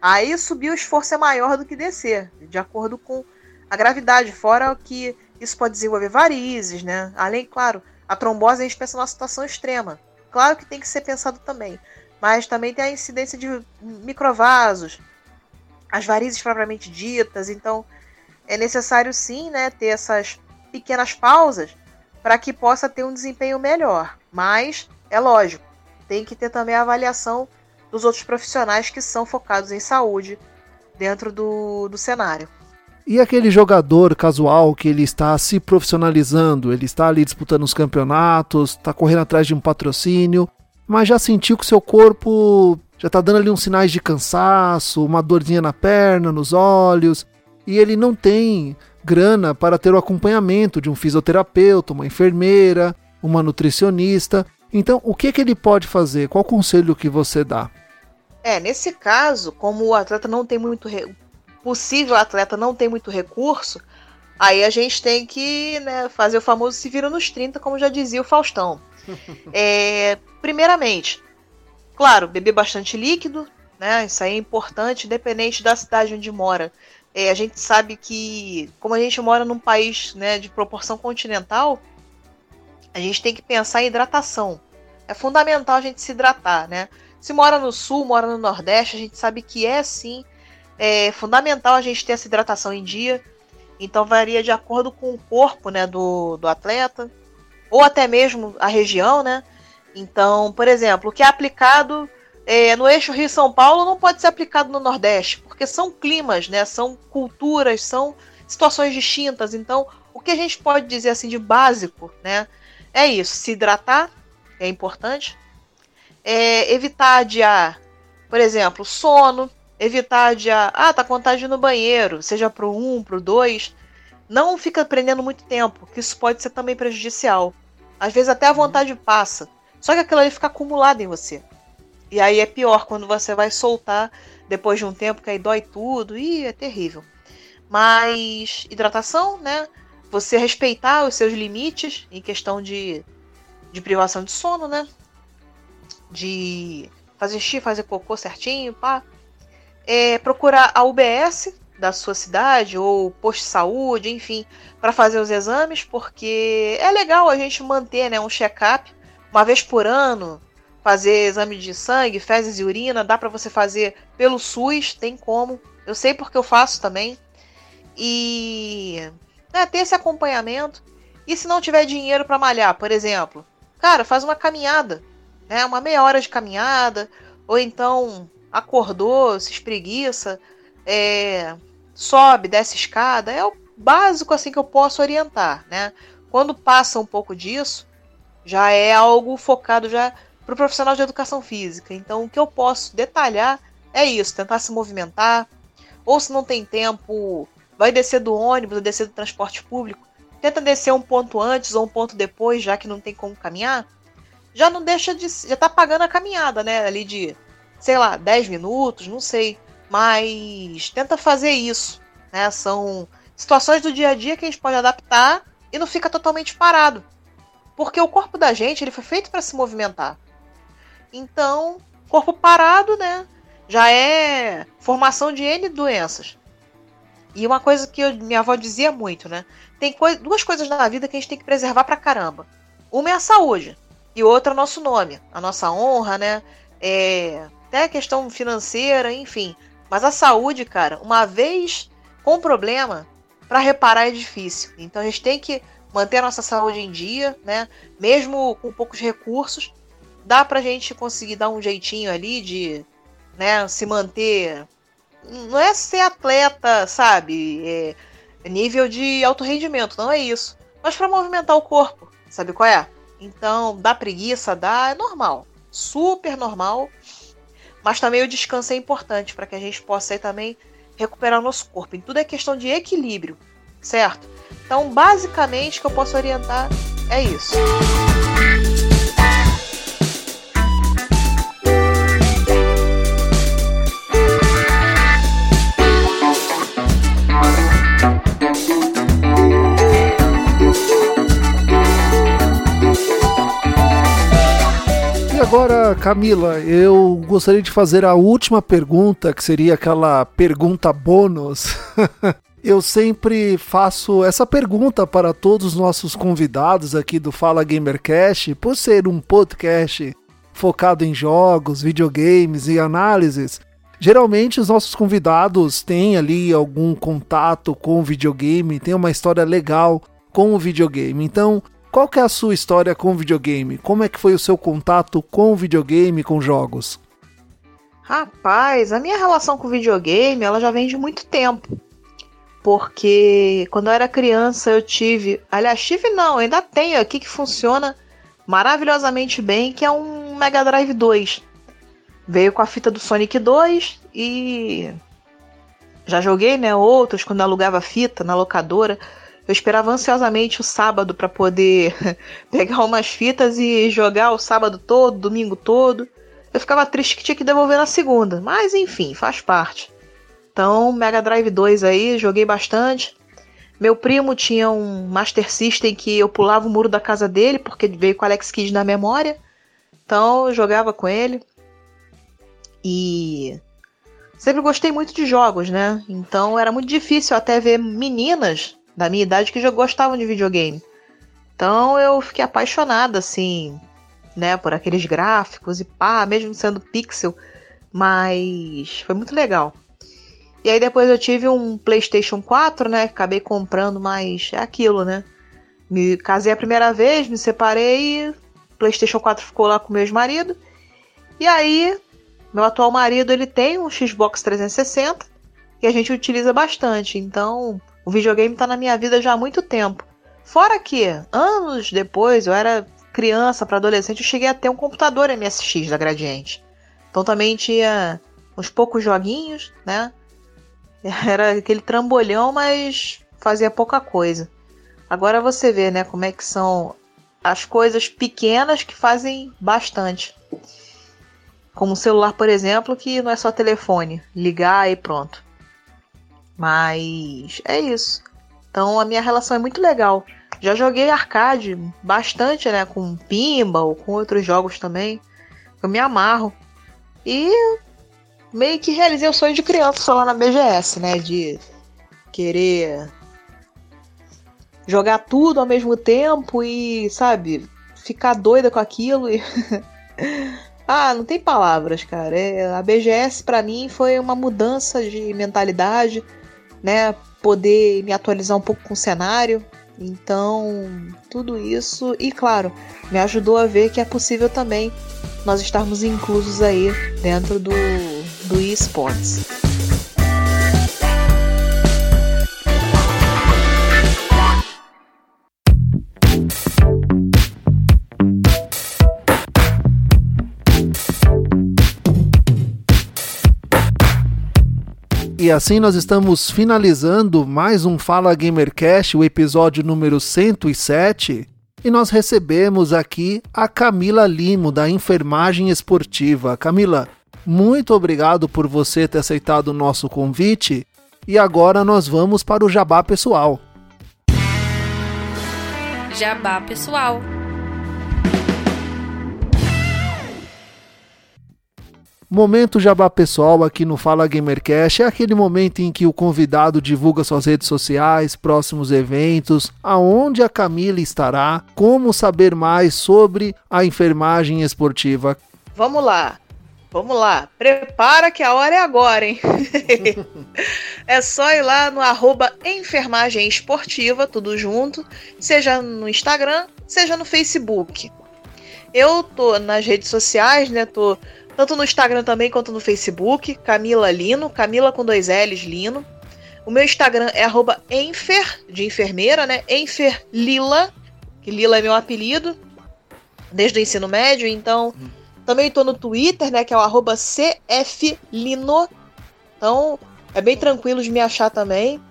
Aí subir o esforço é maior do que descer, de acordo com a gravidade, fora que isso pode desenvolver varizes, né? Além, claro, a trombose a gente pensa numa situação extrema. Claro que tem que ser pensado também, mas também tem a incidência de microvasos, as varizes propriamente ditas, então é necessário sim, né, ter essas pequenas pausas para que possa ter um desempenho melhor. Mas, é lógico, tem que ter também a avaliação dos outros profissionais que são focados em saúde dentro do, do cenário. E aquele jogador casual que ele está se profissionalizando, ele está ali disputando os campeonatos, está correndo atrás de um patrocínio, mas já sentiu que seu corpo já está dando ali uns sinais de cansaço, uma dorzinha na perna, nos olhos, e ele não tem grana para ter o acompanhamento de um fisioterapeuta, uma enfermeira, uma nutricionista. Então, o que, que ele pode fazer? Qual conselho que você dá? É, nesse caso, como o atleta não tem muito re... possível atleta não tem muito recurso, aí a gente tem que né, fazer o famoso se vira nos 30, como já dizia o Faustão. é, primeiramente, claro, beber bastante líquido, né? Isso aí é importante, independente da cidade onde mora. É, a gente sabe que, como a gente mora num país né, de proporção continental, a gente tem que pensar em hidratação. É fundamental a gente se hidratar, né? Se mora no sul, mora no nordeste, a gente sabe que é sim é fundamental a gente ter essa hidratação em dia. Então varia de acordo com o corpo né, do, do atleta, ou até mesmo a região, né? Então, por exemplo, o que é aplicado é, no eixo Rio-São Paulo não pode ser aplicado no Nordeste, porque são climas, né? São culturas, são situações distintas. Então, o que a gente pode dizer assim de básico, né? É isso: se hidratar é importante, é, evitar adiar, por exemplo, sono, evitar adiar, ah, tá vontade no banheiro, seja pro 1, um, pro 2. Não fica prendendo muito tempo, que isso pode ser também prejudicial. Às vezes até a vontade passa, só que aquilo ali fica acumulado em você. E aí é pior quando você vai soltar depois de um tempo que aí dói tudo e é terrível. Mas hidratação, né? Você respeitar os seus limites em questão de, de privação de sono, né? De fazer xixi, fazer cocô certinho, pá. É, procurar a UBS da sua cidade ou posto de saúde, enfim, para fazer os exames, porque é legal a gente manter né, um check-up uma vez por ano, fazer exame de sangue, fezes e urina, dá para você fazer pelo SUS, tem como. Eu sei porque eu faço também. E né, ter esse acompanhamento. E se não tiver dinheiro para malhar, por exemplo, cara, faz uma caminhada, né, uma meia hora de caminhada, ou então acordou, se espreguiça, é, sobe, desce escada, é o básico assim que eu posso orientar, né? Quando passa um pouco disso, já é algo focado já para o profissional de educação física. Então, o que eu posso detalhar é isso: tentar se movimentar, ou se não tem tempo, vai descer do ônibus, vai descer do transporte público, tenta descer um ponto antes ou um ponto depois, já que não tem como caminhar. Já não deixa de. Já tá pagando a caminhada, né? Ali de, sei lá, 10 minutos, não sei. Mas tenta fazer isso. Né? São situações do dia a dia que a gente pode adaptar e não fica totalmente parado. Porque o corpo da gente ele foi feito para se movimentar. Então, corpo parado, né? Já é formação de N doenças. E uma coisa que eu, minha avó dizia muito, né? Tem duas coisas na vida que a gente tem que preservar pra caramba. Uma é a saúde e outra é o nosso nome, a nossa honra, né? É, até a questão financeira, enfim. Mas a saúde, cara, uma vez com problema, para reparar é difícil. Então a gente tem que manter a nossa saúde em dia, né? Mesmo com poucos recursos, dá pra gente conseguir dar um jeitinho ali de né, se manter. Não é ser atleta, sabe? É nível de alto rendimento, não é isso. Mas para movimentar o corpo, sabe qual é? Então, dá preguiça, dá, é normal. Super normal. Mas também o descanso é importante para que a gente possa aí também recuperar o nosso corpo. Em tudo é questão de equilíbrio, certo? Então, basicamente, o que eu posso orientar é isso. agora, Camila, eu gostaria de fazer a última pergunta, que seria aquela pergunta bônus. eu sempre faço essa pergunta para todos os nossos convidados aqui do Fala Gamercast, por ser um podcast focado em jogos, videogames e análises. Geralmente os nossos convidados têm ali algum contato com o videogame, tem uma história legal com o videogame. Então, qual que é a sua história com videogame? Como é que foi o seu contato com videogame, com jogos? Rapaz, a minha relação com videogame, ela já vem de muito tempo. Porque quando eu era criança eu tive, aliás, tive não, ainda tenho aqui que funciona maravilhosamente bem, que é um Mega Drive 2. Veio com a fita do Sonic 2 e já joguei, né, outros quando alugava fita na locadora. Eu esperava ansiosamente o sábado para poder pegar umas fitas e jogar o sábado todo, domingo todo. Eu ficava triste que tinha que devolver na segunda, mas enfim, faz parte. Então, Mega Drive 2 aí, joguei bastante. Meu primo tinha um Master System que eu pulava o muro da casa dele, porque veio com Alex Kidd na memória. Então, eu jogava com ele. E sempre gostei muito de jogos, né? Então, era muito difícil até ver meninas da minha idade que já gostavam de videogame. Então eu fiquei apaixonada, assim, né, por aqueles gráficos e pá, mesmo sendo pixel, mas foi muito legal. E aí depois eu tive um PlayStation 4, né? Acabei comprando, mas é aquilo, né? Me casei a primeira vez, me separei, PlayStation 4 ficou lá com meu ex-marido. E aí, meu atual marido, ele tem um Xbox 360 que a gente utiliza bastante. Então, o videogame tá na minha vida já há muito tempo. Fora que, anos depois, eu era criança para adolescente, eu cheguei a ter um computador MSX da Gradiente. Então também tinha uns poucos joguinhos, né? Era aquele trambolhão, mas fazia pouca coisa. Agora você vê, né, como é que são as coisas pequenas que fazem bastante. Como o celular, por exemplo, que não é só telefone, ligar e pronto. Mas é isso. Então a minha relação é muito legal. Já joguei arcade bastante, né? Com pinball, com outros jogos também. Eu me amarro. E meio que realizei o sonho de criança lá na BGS, né? De querer jogar tudo ao mesmo tempo e, sabe, ficar doida com aquilo e. ah, não tem palavras, cara. É, a BGS para mim foi uma mudança de mentalidade, né? poder me atualizar um pouco com o cenário. Então, tudo isso, e claro, me ajudou a ver que é possível também nós estarmos inclusos aí dentro do, do eSports. E assim nós estamos finalizando mais um Fala Gamercast, o episódio número 107. E nós recebemos aqui a Camila Limo, da Enfermagem Esportiva. Camila, muito obrigado por você ter aceitado o nosso convite. E agora nós vamos para o jabá pessoal. Jabá pessoal. Momento jabá pessoal aqui no Fala Gamercast é aquele momento em que o convidado divulga suas redes sociais, próximos eventos, aonde a Camila estará, como saber mais sobre a enfermagem esportiva. Vamos lá. Vamos lá, prepara que a hora é agora, hein? é só ir lá no arroba enfermagem esportiva, tudo junto, seja no Instagram, seja no Facebook. Eu tô nas redes sociais, né? Tô tanto no Instagram também quanto no Facebook, Camila Lino, Camila com dois L's, Lino. O meu Instagram é enfer, de enfermeira, né? Enfer Lila, que Lila é meu apelido, desde o ensino médio, então também estou no Twitter, né? Que é o cflino. Então é bem tranquilo de me achar também.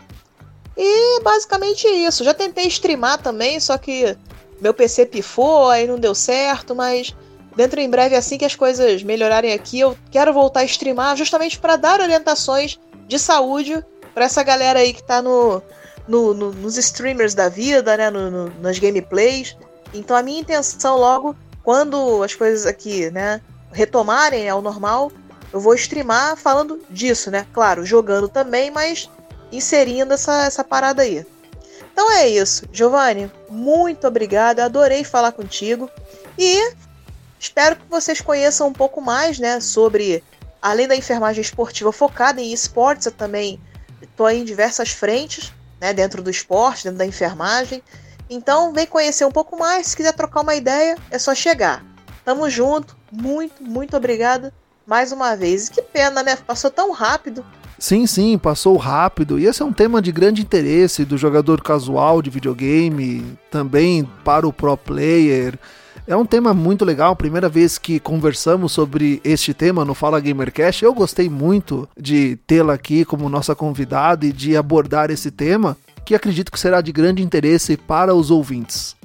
E basicamente isso. Já tentei streamar também, só que meu PC pifou, aí não deu certo, mas dentro em breve, assim que as coisas melhorarem aqui, eu quero voltar a streamar justamente para dar orientações de saúde para essa galera aí que tá no, no, no, nos streamers da vida, né, no, nas gameplays. Então a minha intenção logo, quando as coisas aqui, né, retomarem ao normal, eu vou streamar falando disso, né? Claro, jogando também, mas inserindo essa, essa parada aí. Então é isso. Giovanni, muito obrigada. Adorei falar contigo. E Espero que vocês conheçam um pouco mais, né, sobre além da enfermagem esportiva focada em esportes, eu também estou em diversas frentes, né, dentro do esporte, dentro da enfermagem. Então, vem conhecer um pouco mais. Se quiser trocar uma ideia, é só chegar. Tamo junto. Muito, muito obrigada mais uma vez. Que pena, né? Passou tão rápido. Sim, sim, passou rápido. E esse é um tema de grande interesse do jogador casual de videogame, também para o pro player. É um tema muito legal, primeira vez que conversamos sobre este tema no Fala Gamercast. Eu gostei muito de tê-la aqui como nossa convidada e de abordar esse tema, que acredito que será de grande interesse para os ouvintes.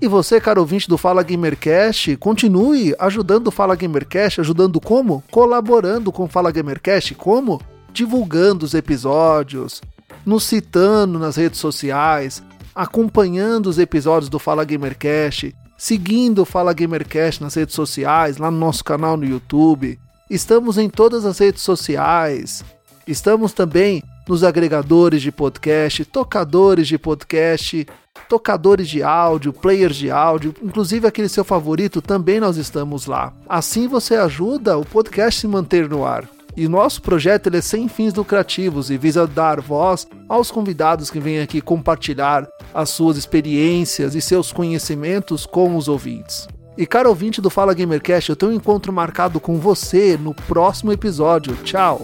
E você, caro ouvinte do Fala Gamercast, continue ajudando o Fala Gamercast, ajudando como? Colaborando com o Fala Gamercast, como? Divulgando os episódios, nos citando nas redes sociais, acompanhando os episódios do Fala Gamercast, seguindo o Fala Gamercast nas redes sociais, lá no nosso canal no YouTube. Estamos em todas as redes sociais. Estamos também nos agregadores de podcast, tocadores de podcast, tocadores de áudio, players de áudio, inclusive aquele seu favorito, também nós estamos lá. Assim você ajuda o podcast se manter no ar. E nosso projeto é sem fins lucrativos e visa dar voz aos convidados que vêm aqui compartilhar as suas experiências e seus conhecimentos com os ouvintes. E caro ouvinte do Fala Gamercast, eu tenho um encontro marcado com você no próximo episódio. Tchau!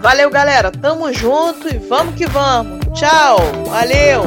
Valeu, galera. Tamo junto e vamos que vamos. Tchau. Valeu.